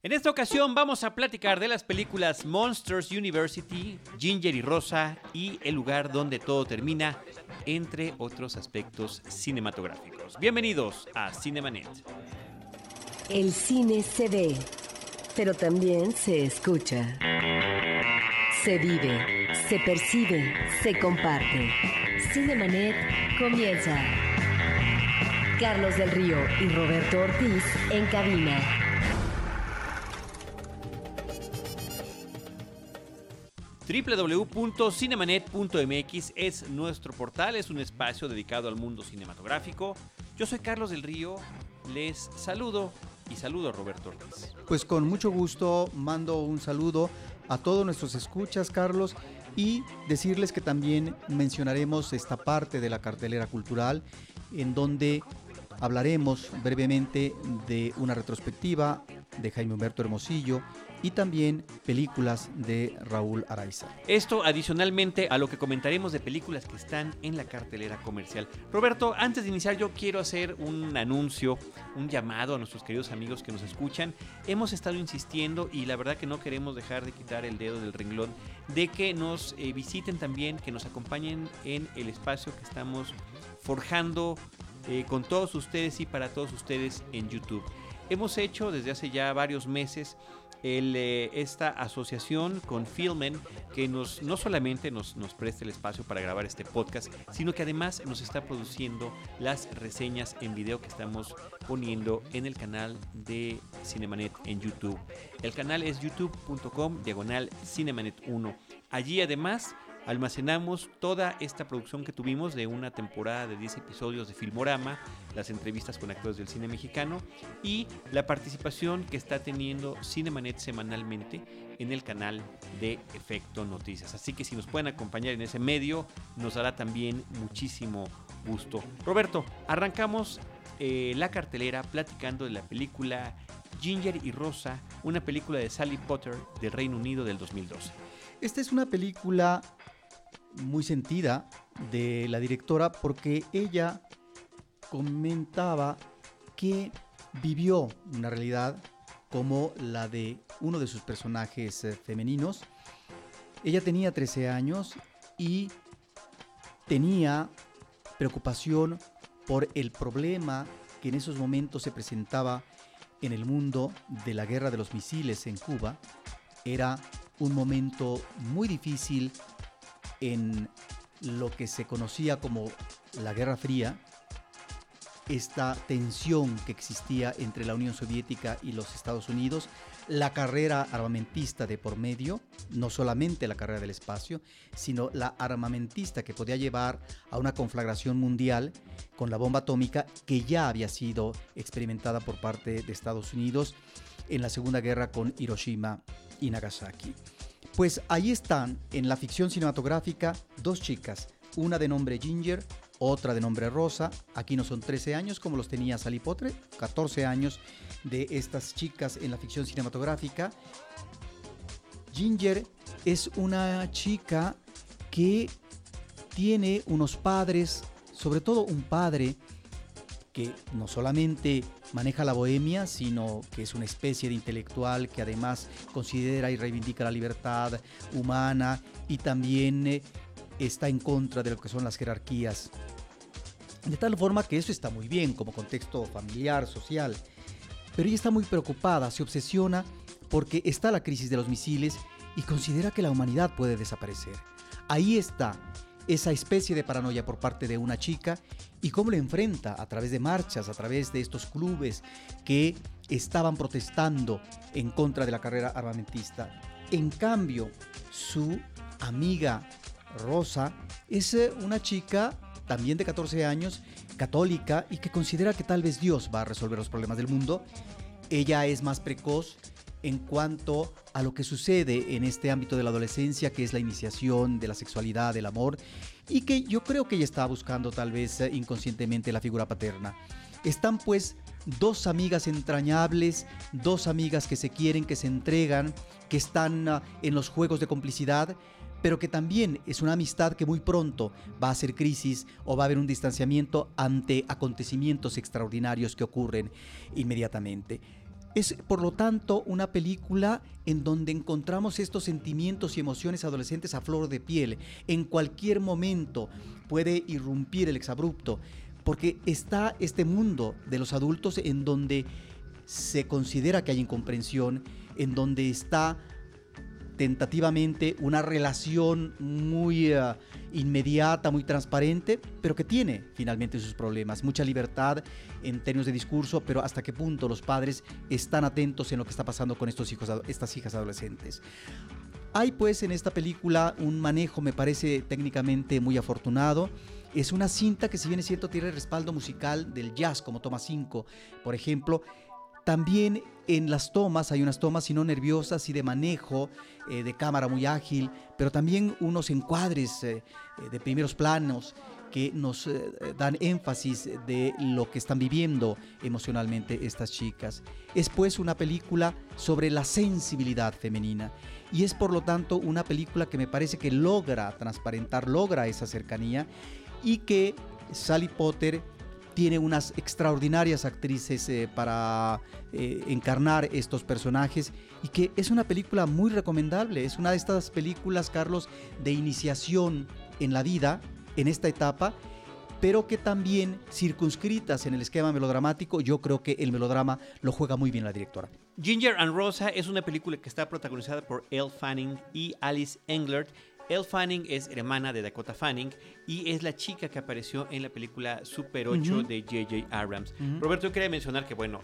En esta ocasión vamos a platicar de las películas Monsters University, Ginger y Rosa y El lugar donde todo termina, entre otros aspectos cinematográficos. Bienvenidos a Cinemanet. El cine se ve, pero también se escucha. Se vive, se percibe, se comparte. Cinemanet comienza. Carlos del Río y Roberto Ortiz en cabina. www.cinemanet.mx es nuestro portal, es un espacio dedicado al mundo cinematográfico. Yo soy Carlos del Río, les saludo y saludo a Roberto Ortiz. Pues con mucho gusto mando un saludo a todos nuestros escuchas, Carlos, y decirles que también mencionaremos esta parte de la cartelera cultural en donde hablaremos brevemente de una retrospectiva de Jaime Humberto Hermosillo y también películas de Raúl Araiza. Esto adicionalmente a lo que comentaremos de películas que están en la cartelera comercial. Roberto, antes de iniciar yo quiero hacer un anuncio, un llamado a nuestros queridos amigos que nos escuchan. Hemos estado insistiendo y la verdad que no queremos dejar de quitar el dedo del renglón de que nos eh, visiten también, que nos acompañen en el espacio que estamos forjando eh, con todos ustedes y para todos ustedes en YouTube. Hemos hecho desde hace ya varios meses eh, esta asociación con Filmen que nos, no solamente nos, nos presta el espacio para grabar este podcast, sino que además nos está produciendo las reseñas en video que estamos poniendo en el canal de Cinemanet en YouTube. El canal es youtube.com diagonal Cinemanet 1. Allí además almacenamos toda esta producción que tuvimos de una temporada de 10 episodios de Filmorama, las entrevistas con actores del cine mexicano y la participación que está teniendo Cinemanet semanalmente en el canal de Efecto Noticias. Así que si nos pueden acompañar en ese medio, nos dará también muchísimo gusto. Roberto, arrancamos eh, la cartelera platicando de la película Ginger y Rosa, una película de Sally Potter del Reino Unido del 2012. Esta es una película muy sentida de la directora porque ella comentaba que vivió una realidad como la de uno de sus personajes eh, femeninos. Ella tenía 13 años y tenía preocupación por el problema que en esos momentos se presentaba en el mundo de la guerra de los misiles en Cuba. Era un momento muy difícil en lo que se conocía como la Guerra Fría, esta tensión que existía entre la Unión Soviética y los Estados Unidos, la carrera armamentista de por medio, no solamente la carrera del espacio, sino la armamentista que podía llevar a una conflagración mundial con la bomba atómica que ya había sido experimentada por parte de Estados Unidos en la Segunda Guerra con Hiroshima y Nagasaki. Pues ahí están, en la ficción cinematográfica, dos chicas, una de nombre Ginger, otra de nombre Rosa. Aquí no son 13 años como los tenía Sally Potter, 14 años de estas chicas en la ficción cinematográfica. Ginger es una chica que tiene unos padres, sobre todo un padre que no solamente maneja la bohemia, sino que es una especie de intelectual que además considera y reivindica la libertad humana y también eh, está en contra de lo que son las jerarquías. De tal forma que eso está muy bien como contexto familiar, social. Pero ella está muy preocupada, se obsesiona porque está la crisis de los misiles y considera que la humanidad puede desaparecer. Ahí está esa especie de paranoia por parte de una chica y cómo lo enfrenta a través de marchas, a través de estos clubes que estaban protestando en contra de la carrera armamentista. En cambio, su amiga Rosa es eh, una chica también de 14 años, católica y que considera que tal vez Dios va a resolver los problemas del mundo. Ella es más precoz en cuanto a lo que sucede en este ámbito de la adolescencia, que es la iniciación de la sexualidad, del amor, y que yo creo que ella está buscando tal vez eh, inconscientemente la figura paterna. Están pues dos amigas entrañables, dos amigas que se quieren, que se entregan, que están ah, en los juegos de complicidad, pero que también es una amistad que muy pronto va a ser crisis o va a haber un distanciamiento ante acontecimientos extraordinarios que ocurren inmediatamente. Es, por lo tanto, una película en donde encontramos estos sentimientos y emociones adolescentes a flor de piel. En cualquier momento puede irrumpir el exabrupto, porque está este mundo de los adultos en donde se considera que hay incomprensión, en donde está tentativamente una relación muy uh, inmediata, muy transparente, pero que tiene finalmente sus problemas. Mucha libertad en términos de discurso, pero hasta qué punto los padres están atentos en lo que está pasando con estos hijos, estas hijas adolescentes. Hay pues en esta película un manejo, me parece técnicamente muy afortunado. Es una cinta que si bien es cierto tiene respaldo musical del jazz, como Toma 5, por ejemplo, también en las tomas hay unas tomas, si no nerviosas, y de manejo, eh, de cámara muy ágil, pero también unos encuadres eh, eh, de primeros planos que nos dan énfasis de lo que están viviendo emocionalmente estas chicas. Es pues una película sobre la sensibilidad femenina y es por lo tanto una película que me parece que logra transparentar, logra esa cercanía y que Sally Potter tiene unas extraordinarias actrices eh, para eh, encarnar estos personajes y que es una película muy recomendable. Es una de estas películas, Carlos, de iniciación en la vida, en esta etapa, pero que también circunscritas en el esquema melodramático, yo creo que el melodrama lo juega muy bien la directora. Ginger and Rosa es una película que está protagonizada por Elle Fanning y Alice Englert Elle Fanning es hermana de Dakota Fanning y es la chica que apareció en la película Super 8 de J.J. Abrams. Roberto, yo quería mencionar que, bueno,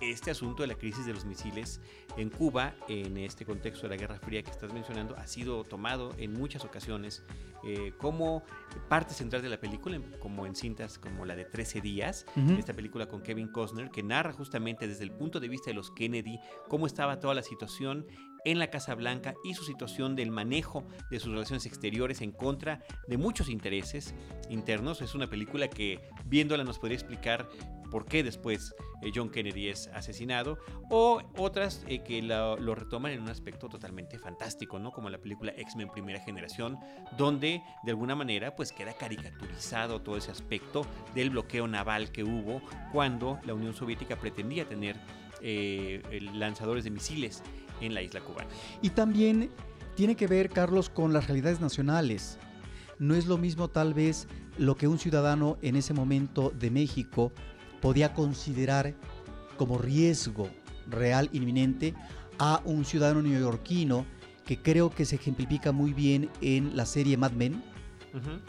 este asunto de la crisis de los misiles en Cuba, en este contexto de la Guerra Fría que estás mencionando, ha sido tomado en muchas ocasiones eh, como parte central de la película, como en cintas como la de 13 días, esta película con Kevin Costner, que narra justamente desde el punto de vista de los Kennedy cómo estaba toda la situación en la Casa Blanca y su situación del manejo de sus relaciones exteriores en contra de muchos intereses internos. Es una película que viéndola nos podría explicar por qué después eh, John Kennedy es asesinado, o otras eh, que lo, retoman en un aspecto totalmente fantástico, ¿no? Como la película X-Men Primera Generación, donde de alguna manera pues queda caricaturizado todo ese aspecto del bloqueo naval que hubo cuando la Unión Soviética pretendía tener eh, lanzadores de misiles en la isla cubana. Y también tiene que ver, Carlos, con las realidades nacionales. No es lo mismo tal vez lo que un ciudadano en ese momento de México podía considerar como riesgo real inminente a un ciudadano neoyorquino que creo que se ejemplifica muy bien en la serie Mad Men,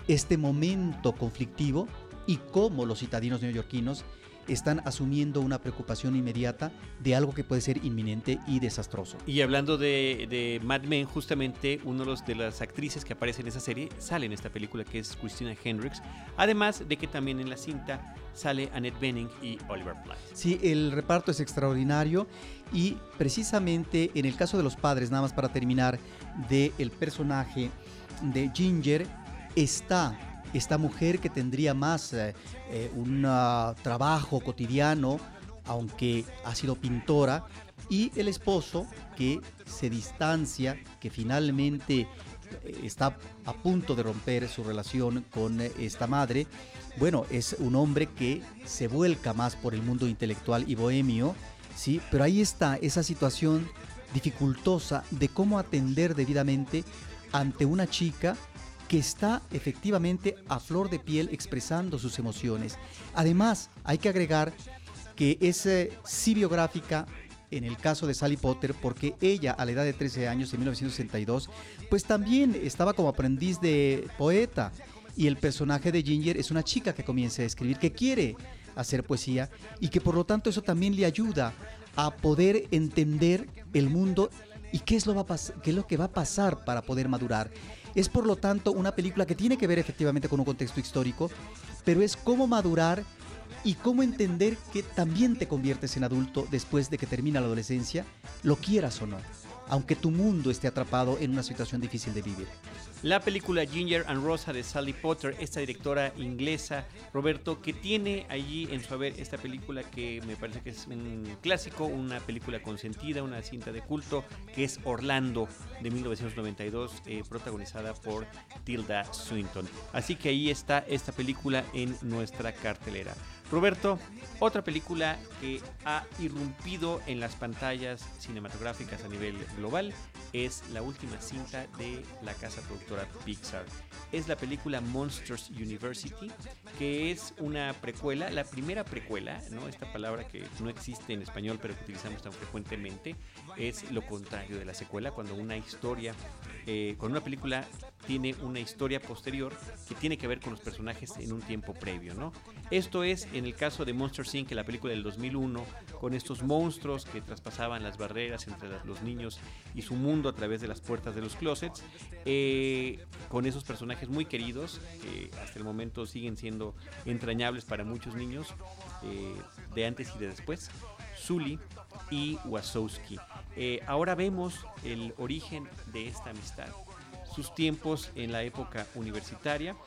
este momento conflictivo y cómo los citadinos neoyorquinos están asumiendo una preocupación inmediata de algo que puede ser inminente y desastroso. Y hablando de, Mad Men, justamente uno de, de las actrices que aparece en esa serie sale en esta película que es Christina Hendricks, además de que también en la cinta sale Annette Bening y Oliver Platt. Sí, el reparto es extraordinario y precisamente en el caso de los padres, nada más para terminar, del el personaje de Ginger, está esta mujer que tendría más eh, eh, un ah, trabajo cotidiano, aunque ha sido pintora, y el esposo que se distancia, que finalmente eh, está a punto de romper su relación con esta madre. Bueno, es un hombre que se vuelca más por el mundo intelectual y bohemio, ¿sí? Pero ahí está esa situación dificultosa de cómo atender debidamente ante una chica que está efectivamente a flor de piel expresando sus emociones. Además, hay que agregar que es eh, sí biográfica en el caso de Sally Potter, porque ella a la edad de 13 años, en 1962, pues también estaba como aprendiz de poeta. Y el personaje de Ginger es una chica que comienza a escribir, que quiere hacer poesía y que por lo tanto eso también le ayuda a poder entender el mundo y qué es lo, va qué es lo que va a pasar para poder madurar. Es por lo tanto una película que tiene que ver efectivamente con un contexto histórico, pero es cómo madurar y cómo entender que también te conviertes en adulto después de que termina la adolescencia, lo quieras o no aunque tu mundo esté atrapado en una situación difícil de vivir. La película Ginger and Rosa de Sally Potter, esta directora inglesa, Roberto, que tiene allí en su haber esta película que me parece que es un clásico, una película consentida, una cinta de culto, que es Orlando de 1992, eh, protagonizada por Tilda Swinton. Así que ahí está esta película en nuestra cartelera. Roberto, otra película que ha irrumpido en las pantallas cinematográficas a nivel global es la última cinta de la casa productora Pixar. Es la película Monsters University, que es una precuela, la primera precuela, ¿no? Esta palabra que no existe en español pero que utilizamos tan frecuentemente, es lo contrario de la secuela, cuando una historia, eh, con una película tiene una historia posterior que tiene que ver con los personajes en un tiempo previo, ¿no? Esto es en el caso de Monster Inc., la película del 2001, con estos monstruos que traspasaban las barreras entre los niños y su mundo a través de las puertas de los closets, eh, con esos personajes muy queridos que hasta el momento siguen siendo entrañables para muchos niños eh, de antes y de después, Sully y Wasowski. Eh, ahora vemos el origen de esta amistad, sus tiempos en la época universitaria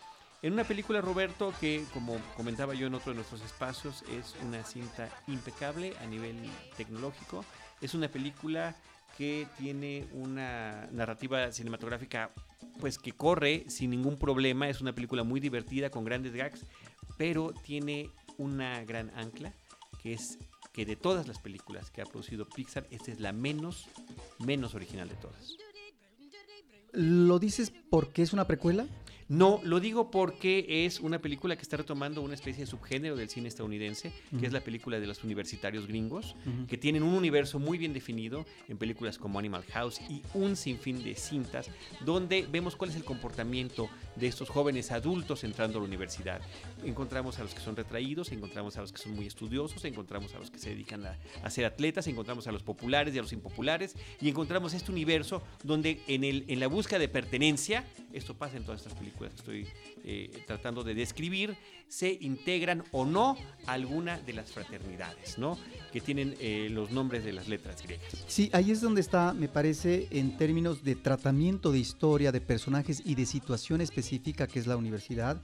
en una película, Roberto, que como comentaba yo en otro de nuestros espacios, es una cinta impecable a nivel tecnológico. Es una película que tiene una narrativa cinematográfica pues que corre sin ningún problema. Es una película muy divertida con grandes gags, pero tiene una gran ancla que es que de todas las películas que ha producido Pixar, esta es la menos menos original de todas. ¿Lo dices porque es una precuela? No, lo digo porque es una película que está retomando una especie de subgénero del cine estadounidense, que es la película de los universitarios gringos, que tienen un universo muy bien definido en películas como Animal House y un sinfín de cintas, donde vemos cuál es el comportamiento de estos jóvenes adultos entrando a la universidad. Encontramos a los que son retraídos, encontramos a los que son muy estudiosos, encontramos a los que se dedican a, ser atletas, encontramos a los populares y a los impopulares, y encontramos este universo donde en, el, en la búsqueda de pertenencia, esto pasa en todas estas películas que estoy eh, tratando de describir, se integran o no alguna de las fraternidades, ¿no? Que tienen eh, los nombres de las letras griegas. Sí, ahí es donde está, me parece, en términos de tratamiento de historia, de personajes y de situación específica que es la universidad,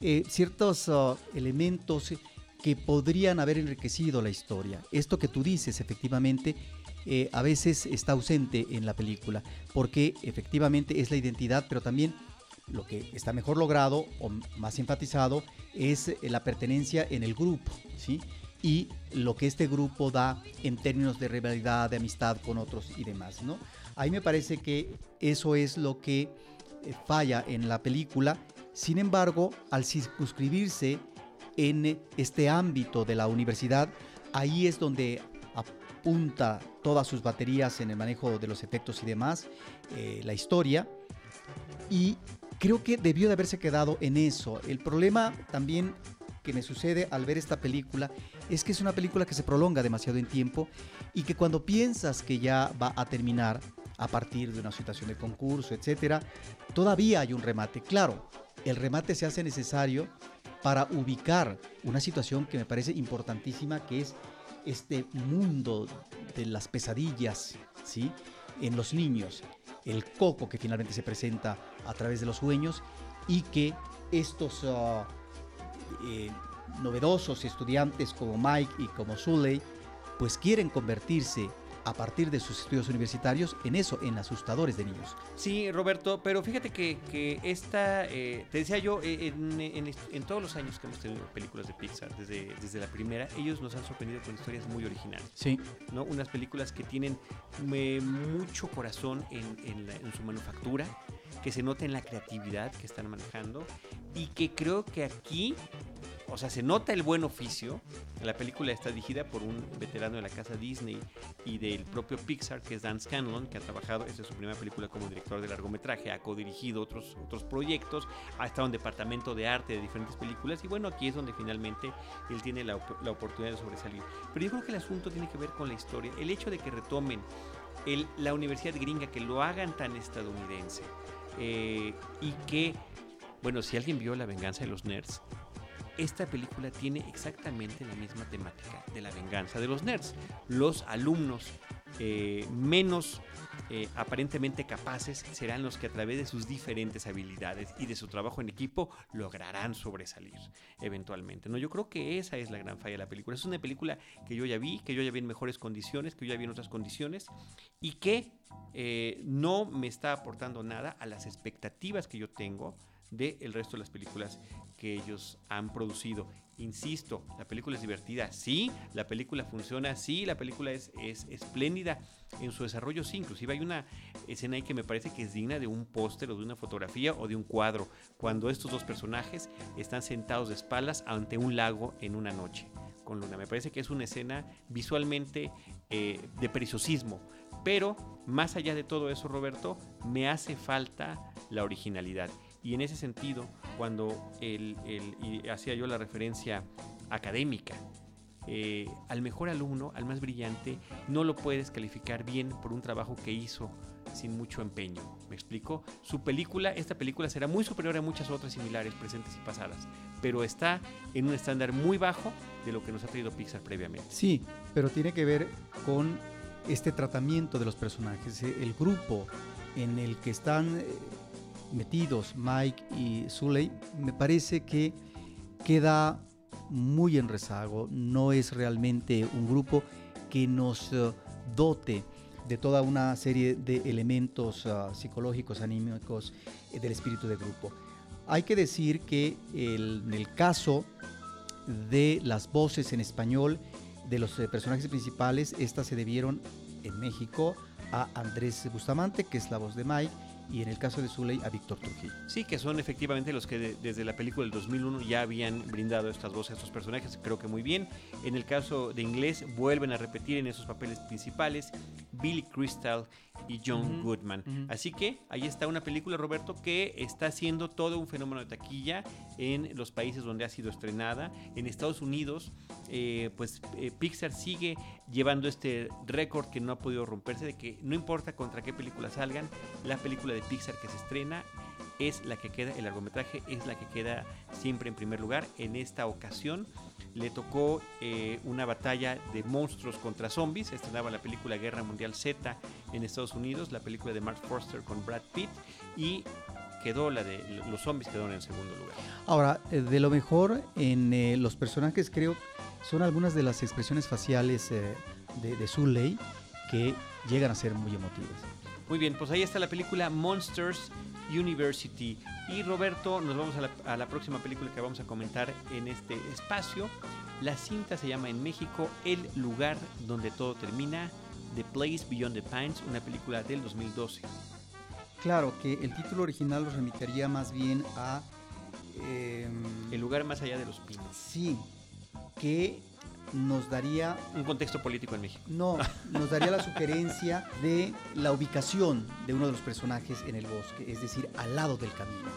eh, ciertos uh, elementos que podrían haber enriquecido la historia. Esto que tú dices, efectivamente, a veces está ausente en la película, porque efectivamente es la identidad, pero también lo que está mejor logrado o más enfatizado es eh, la pertenencia en el grupo, ¿sí? Y lo que este grupo da en términos de rivalidad, de amistad con otros y demás, ¿no? Ahí me parece que eso es lo que eh, falla en la película. Sin embargo, al circunscribirse en este ámbito de la universidad, ahí es donde apunta todas sus baterías en el manejo de los efectos y demás, eh, la historia, y creo que debió de haberse quedado en eso. El problema también que me sucede al ver esta película es que es una película que se prolonga demasiado en tiempo y que cuando piensas que ya va a terminar a partir de una situación de concurso, etcétera, todavía hay un remate. Claro, el remate se hace necesario para ubicar una situación que me parece importantísima, que es este mundo de las pesadillas, ¿sí? En los niños el coco que finalmente se presenta a través de los sueños y que estos eh, novedosos estudiantes como Mike y como Sully pues quieren convertirse a partir de sus estudios universitarios en eso, en asustadores de niños. Sí, Roberto, pero fíjate que, esta, eh, te decía yo, eh, en, todos los años que hemos tenido películas de Pixar, desde, desde la primera, ellos nos han sorprendido con historias muy originales. Sí. ¿no? Unas películas que tienen eh, mucho corazón en, en su manufactura, que se nota en la creatividad que están manejando y que creo que aquí o sea, se nota el buen oficio. La película está dirigida por un veterano de la casa Disney y del propio Pixar, que es Dan Scanlon, que ha trabajado, esta es su primera película como director de largometraje, ha codirigido otros, otros proyectos, ha estado en departamento de arte de diferentes películas y bueno, aquí es donde finalmente él tiene la, oportunidad de sobresalir. Pero yo creo que el asunto tiene que ver con la historia, el hecho de que retomen la universidad gringa, que lo hagan tan estadounidense eh, y que, bueno, si alguien vio La venganza de los nerds, esta película tiene exactamente la misma temática de la venganza de los nerds. Los alumnos eh, menos eh, aparentemente capaces serán los que a través de sus diferentes habilidades y de su trabajo en equipo lograrán sobresalir eventualmente. ¿no? Yo creo que esa es la gran falla de la película. Es una película que yo ya vi, que yo ya vi en mejores condiciones, que yo ya vi en otras condiciones y que eh, no me está aportando nada a las expectativas que yo tengo del resto de las películas que ellos han producido. Insisto, la película es divertida, sí, la película funciona, sí, la película es, es espléndida en su desarrollo, sí, inclusive hay una escena ahí que me parece que es digna de un póster o de una fotografía o de un cuadro, cuando estos dos personajes están sentados de espaldas ante un lago en una noche con luna. Me parece que es una escena visualmente eh, de preciosismo, pero más allá de todo eso, Roberto, me hace falta la originalidad. Y en ese sentido, cuando el, y hacía yo la referencia académica, eh, al mejor alumno, al más brillante, no lo puedes calificar bien por un trabajo que hizo sin mucho empeño. ¿Me explico? Su película, esta película será muy superior a muchas otras similares, presentes y pasadas, pero está en un estándar muy bajo de lo que nos ha traído Pixar previamente. Sí, pero tiene que ver con este tratamiento de los personajes, el grupo en el que están eh, metidos Mike y Sully, me parece que queda muy en rezago, no es realmente un grupo que nos eh, dote de toda una serie de elementos uh, psicológicos, anímicos eh, del espíritu de grupo. Hay que decir que en el caso de las voces en español de los eh, personajes principales, estas se debieron en México a Andrés Bustamante, que es la voz de Mike, y en el caso de Zuley a Víctor Trujillo. Sí, que son efectivamente los que desde la película del 2001 ya habían brindado estas voces a estos personajes, creo que muy bien. En el caso de inglés vuelven a repetir en esos papeles principales Billy Crystal y John Goodman. Así que ahí está una película, Roberto, que está haciendo todo un fenómeno de taquilla en los países donde ha sido estrenada. En Estados Unidos, eh, pues eh, Pixar sigue llevando este récord que no ha podido romperse de que no importa contra qué película salgan, la película de Pixar que se estrena es la que queda, el largometraje es la que queda siempre en primer lugar. En esta ocasión le tocó eh, una batalla de monstruos contra zombies. Estrenaba la película Guerra Mundial Z en Estados Unidos, la película de Mark Forster con Brad Pitt y quedó la de los zombies quedaron en segundo lugar. Ahora, eh, de lo mejor en eh, los personajes creo son algunas de las expresiones faciales de, de Sully que llegan a ser muy emotivas. Muy bien, pues ahí está la película Monsters University. Y Roberto, nos vamos a la, próxima película que vamos a comentar en este espacio. La cinta se llama en México El lugar donde todo termina, The Place Beyond the Pines, una película del 2012. Claro, que el título original lo remitiría más bien a... Em, el lugar más allá de los pinos. Sí, que nos daría... Un contexto político en México. No, nos daría la sugerencia de la ubicación de uno de los personajes en el bosque, es decir, al lado del camino.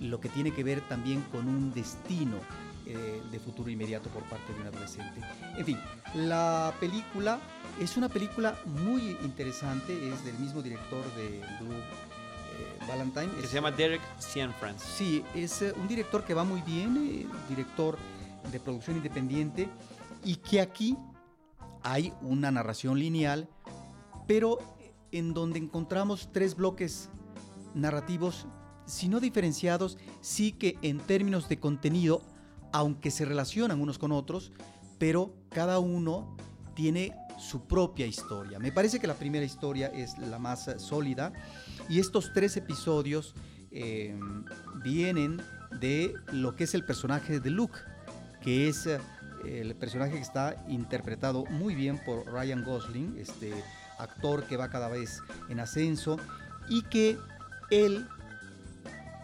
Lo que tiene que ver también con un destino eh, de futuro inmediato por parte de un adolescente. En fin, la película es una película muy interesante, es del mismo director de Blue eh, Valentine. Que se llama Derek Cianfrance. Sí, es eh, un director que va muy bien, director de producción independiente y que aquí hay una narración lineal, pero en donde encontramos tres bloques narrativos, si no diferenciados, sí que en términos de contenido, aunque se relacionan unos con otros, pero cada uno tiene su propia historia. Me parece que la primera historia es la más sólida y estos tres episodios eh, vienen de lo que es el personaje de Luke, que es el personaje que está interpretado muy bien por Ryan Gosling, este actor que va cada vez en ascenso y que él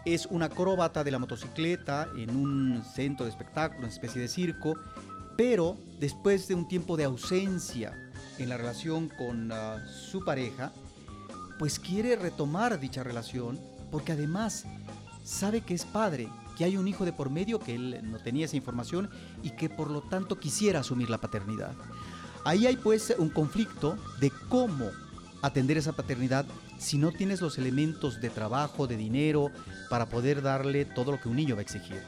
es un acróbata de la motocicleta en un centro de espectáculo, una especie de circo, pero después de un tiempo de ausencia en la relación con ah, su pareja, pues quiere retomar dicha relación porque además sabe que es padre que hay un hijo de por medio, que él no tenía esa información y que por lo tanto quisiera asumir la paternidad. Ahí hay pues un conflicto de cómo atender esa paternidad si no tienes los elementos de trabajo, de dinero, para poder darle todo lo que un niño va a exigir.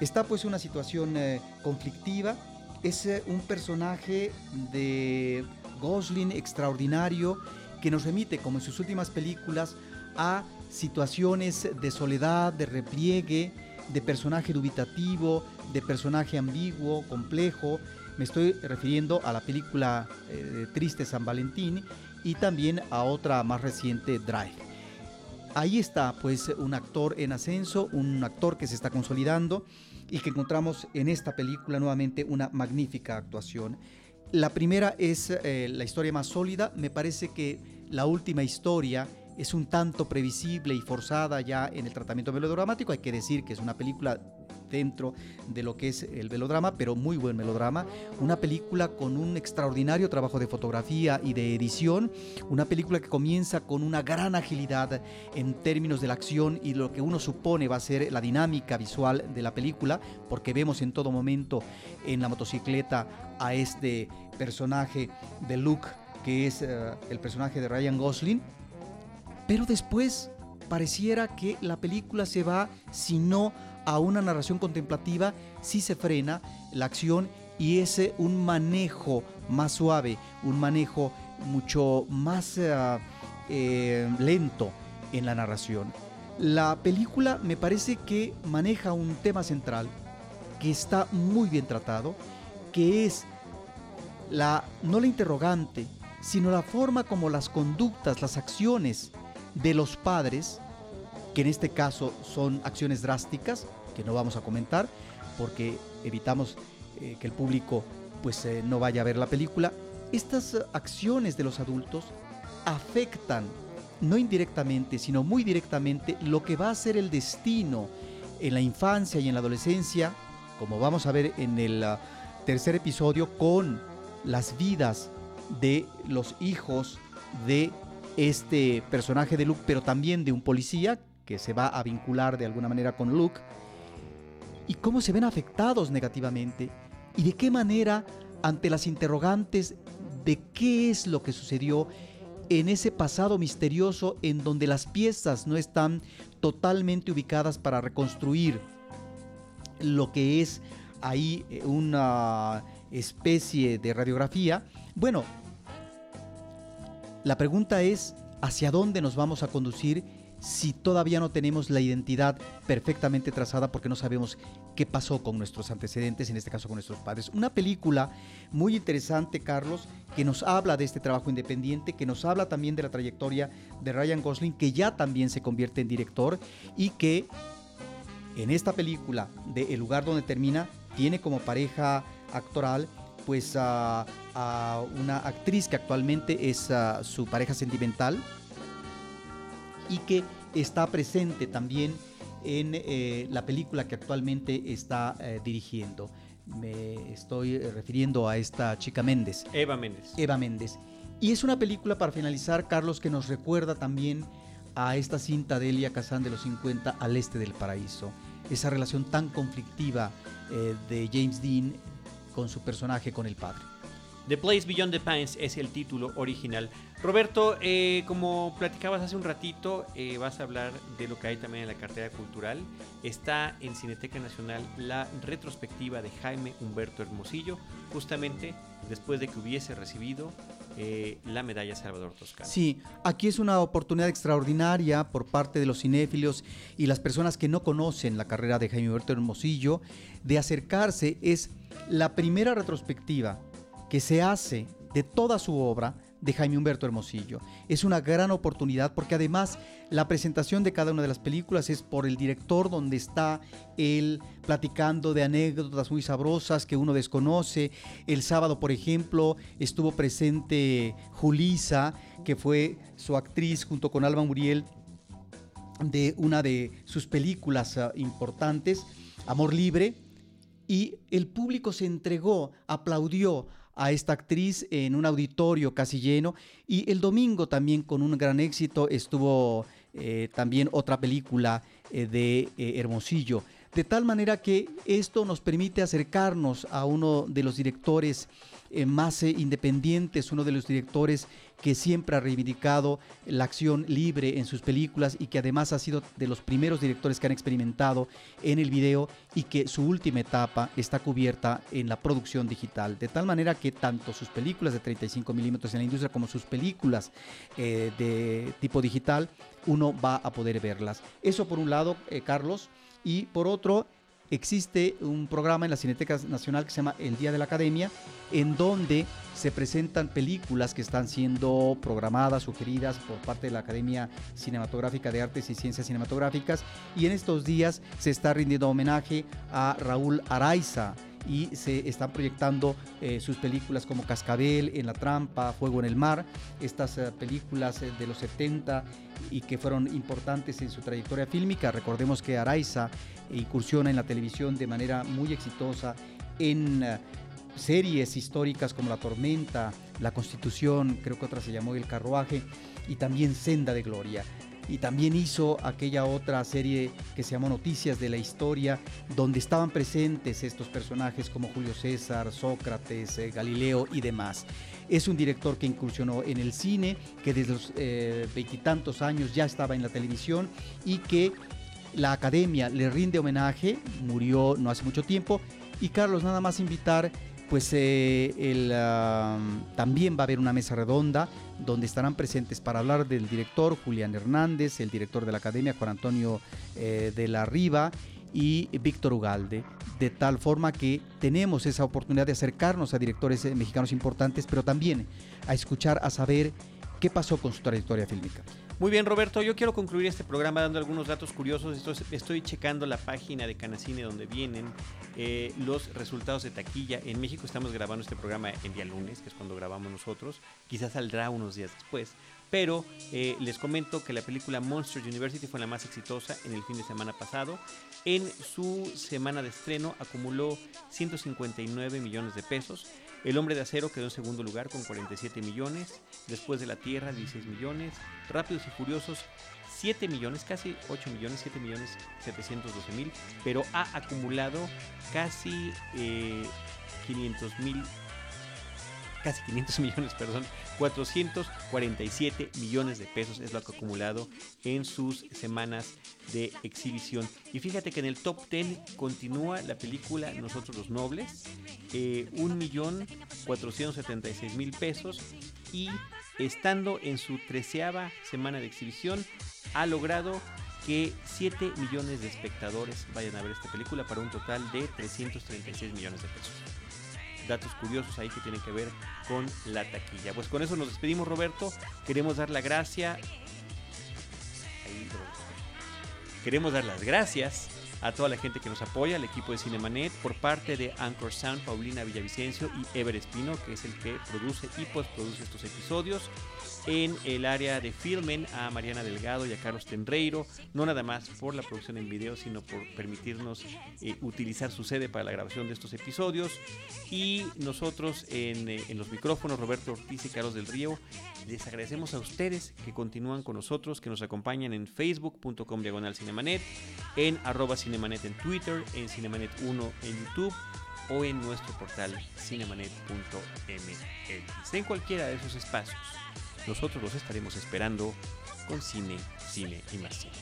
Está pues una situación eh, conflictiva, es eh, un personaje de Gosling extraordinario que nos remite, como en sus últimas películas, a situaciones de soledad, de repliegue, de personaje dubitativo, de personaje ambiguo, complejo. Me estoy refiriendo a la película eh, Triste San Valentín y también a otra más reciente, Drive. ahí está pues un actor en ascenso, un actor que se está consolidando y que encontramos en esta película nuevamente una magnífica actuación. La primera es eh, la historia más sólida, me parece que la última historia es un tanto previsible y forzada ya en el tratamiento melodramático, hay que decir que es una película dentro de lo que es el melodrama, pero muy buen melodrama. Una película con un extraordinario trabajo de fotografía y de edición. Una película que comienza con una gran agilidad en términos de la acción y lo que uno supone va a ser la dinámica visual de la película, porque vemos en todo momento en la motocicleta a este personaje de Luke, que es eh, el personaje de Ryan Gosling. Pero después pareciera que la película se va, si no a una narración contemplativa, sí se frena la acción y es eh, un manejo más suave, un manejo mucho más eh, eh, lento en la narración. La película me parece que maneja un tema central que está muy bien tratado, que es la no la interrogante, sino la forma como las conductas, las acciones de los padres que en este caso son acciones drásticas, que no vamos a comentar, porque evitamos eh, que el público pues eh, no vaya a ver la película. Estas acciones de los adultos afectan, no indirectamente, sino muy directamente, lo que va a ser el destino en la infancia y en la adolescencia, como vamos a ver en el ah, tercer episodio, con las vidas de los hijos de este personaje de Luke, pero también de un policía que se va a vincular de alguna manera con Luke, y cómo se ven afectados negativamente, y de qué manera ante las interrogantes de qué es lo que sucedió en ese pasado misterioso en donde las piezas no están totalmente ubicadas para reconstruir lo que es ahí eh, una especie de radiografía, bueno, la pregunta es, ¿hacia dónde nos vamos a conducir si todavía no tenemos la identidad perfectamente trazada porque no sabemos qué pasó con nuestros antecedentes, en este caso con nuestros padres. Una película muy interesante, Carlos, que nos habla de este trabajo independiente, que nos habla también de la trayectoria de Ryan Gosling, que ya también se convierte en director y que en esta película de El lugar donde termina tiene como pareja actoral pues a, una actriz que actualmente es su pareja sentimental, y que está presente también en eh, la película que actualmente está eh, dirigiendo. Me estoy refiriendo a esta chica Méndez. Eva Méndez. Eva Méndez. Y es una película, para finalizar, Carlos, que nos recuerda también a esta cinta de Elia Kazan de los 50 al este del paraíso. Esa relación tan conflictiva eh, de James Dean con su personaje, con el padre. The Place Beyond the Pines es el título original. Roberto, eh, como platicabas hace un ratito, eh, vas a hablar de lo que hay también en la cartera cultural. Está en Cineteca Nacional la retrospectiva de Jaime Humberto Hermosillo, justamente después de que hubiese recibido eh, la medalla Salvador Toscano. Sí, aquí es una oportunidad extraordinaria por parte de los cinéfilos y las personas que no conocen la carrera de Jaime Humberto Hermosillo de acercarse. Es la primera retrospectiva que se hace de toda su obra de Jaime Humberto Hermosillo. Es una gran oportunidad porque además la presentación de cada una de las películas es por el director donde está él platicando de anécdotas muy sabrosas que uno desconoce. El sábado, por ejemplo, estuvo presente Julisa, que fue su actriz junto con Alba Muriel de una de sus películas ah, importantes, Amor Libre, y el público se entregó, aplaudió, a esta actriz en un auditorio casi lleno. Y el domingo también con un gran éxito estuvo eh, también otra película eh, de eh, Hermosillo. De tal manera que esto nos permite acercarnos a uno de los directores más independientes, uno de los directores que siempre ha reivindicado la acción libre en sus películas y que además ha sido de los primeros directores que han experimentado en el video y que su última etapa está cubierta en la producción digital. De tal manera que tanto sus películas de 35 milímetros en la industria como sus películas eh, de tipo digital, uno va a poder verlas. Eso por un lado, eh, Carlos, y por otro, existe un programa en la Cineteca Nacional que se llama El Día de la Academia, en donde se presentan películas que están siendo programadas, sugeridas por parte de la Academia Cinematográfica de Artes y Ciencias Cinematográficas. Y en estos días se está rindiendo homenaje a Raúl Araiza y se están proyectando eh, sus películas como Cascabel, En la Trampa, Fuego en el Mar, estas eh, películas eh, de los 70 y que fueron importantes en su trayectoria fílmica. Recordemos que Araiza incursiona en la televisión de manera muy exitosa en series históricas como La Tormenta, La Constitución, creo que otra se llamó El Carruaje, y también Senda de Gloria. Y también hizo aquella otra serie que se llamó Noticias de la Historia, donde estaban presentes estos personajes como Julio César, Sócrates, eh, Galileo y demás. Es un director que incursionó en el cine, que desde los eh, veintitantos años ya estaba en la televisión y que la academia le rinde homenaje, murió no hace mucho tiempo. Y Carlos, nada más invitar pues eh, también va a haber una mesa redonda donde estarán presentes para hablar del director Julián Hernández, el director de la Academia Juan Antonio eh, de la Riva y Víctor Ugalde, de tal forma que tenemos esa oportunidad de acercarnos a directores eh, mexicanos importantes, pero también a escuchar, a saber qué pasó con su trayectoria fílmica. Muy bien, Roberto, yo quiero concluir este programa dando algunos datos curiosos. Estoy, checando la página de Canacine donde vienen eh, los resultados de taquilla. En México estamos grabando este programa el día lunes, que es cuando grabamos nosotros. Quizás saldrá unos días después. Pero eh, les comento que la película Monster University fue la más exitosa en el fin de semana pasado. En su semana de estreno acumuló 159 millones de pesos. El Hombre de Acero quedó en segundo lugar con 47 millones. Después de la Tierra, 16 millones. Rápidos y Furiosos, 7 millones, casi 8 millones, 7 millones 712 mil. Pero ha acumulado casi 500 eh, mil casi 500 millones, perdón, 447 millones de pesos es lo que ha acumulado en sus semanas de exhibición. Y fíjate que en el top 10 continúa la película Nosotros los Nobles, eh, 1.476.000 pesos y estando en su treceava semana de exhibición ha logrado que 7 millones de espectadores vayan a ver esta película para un total de 336 millones de pesos datos curiosos ahí que tienen que ver con la taquilla. Pues con eso nos despedimos, Roberto. Queremos dar la gracia. Queremos dar las gracias a toda la gente que nos apoya, al equipo de Cinemanet, por parte de Anchor Sound, Paulina Villavicencio y Ever Espino, que es el que produce y postproduce estos episodios en el área de filmen a Mariana Delgado y a Carlos Tenreiro, no nada más por la producción en video, sino por permitirnos eh, utilizar su sede para la grabación de estos episodios. Y nosotros en, eh, en, los micrófonos, Roberto Ortiz y Carlos del Río, les agradecemos a ustedes que continúan con nosotros, que nos acompañan en facebook.com diagonal cinemanet, en arroba cinemanet en Twitter, en cinemanet1 en YouTube o en nuestro portal cinemanet.mx. En cualquiera de esos espacios nosotros los estaremos esperando con cine, cine y más cine.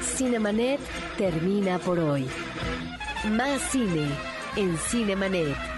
Cinemanet termina por hoy. Más cine en Cinemanet.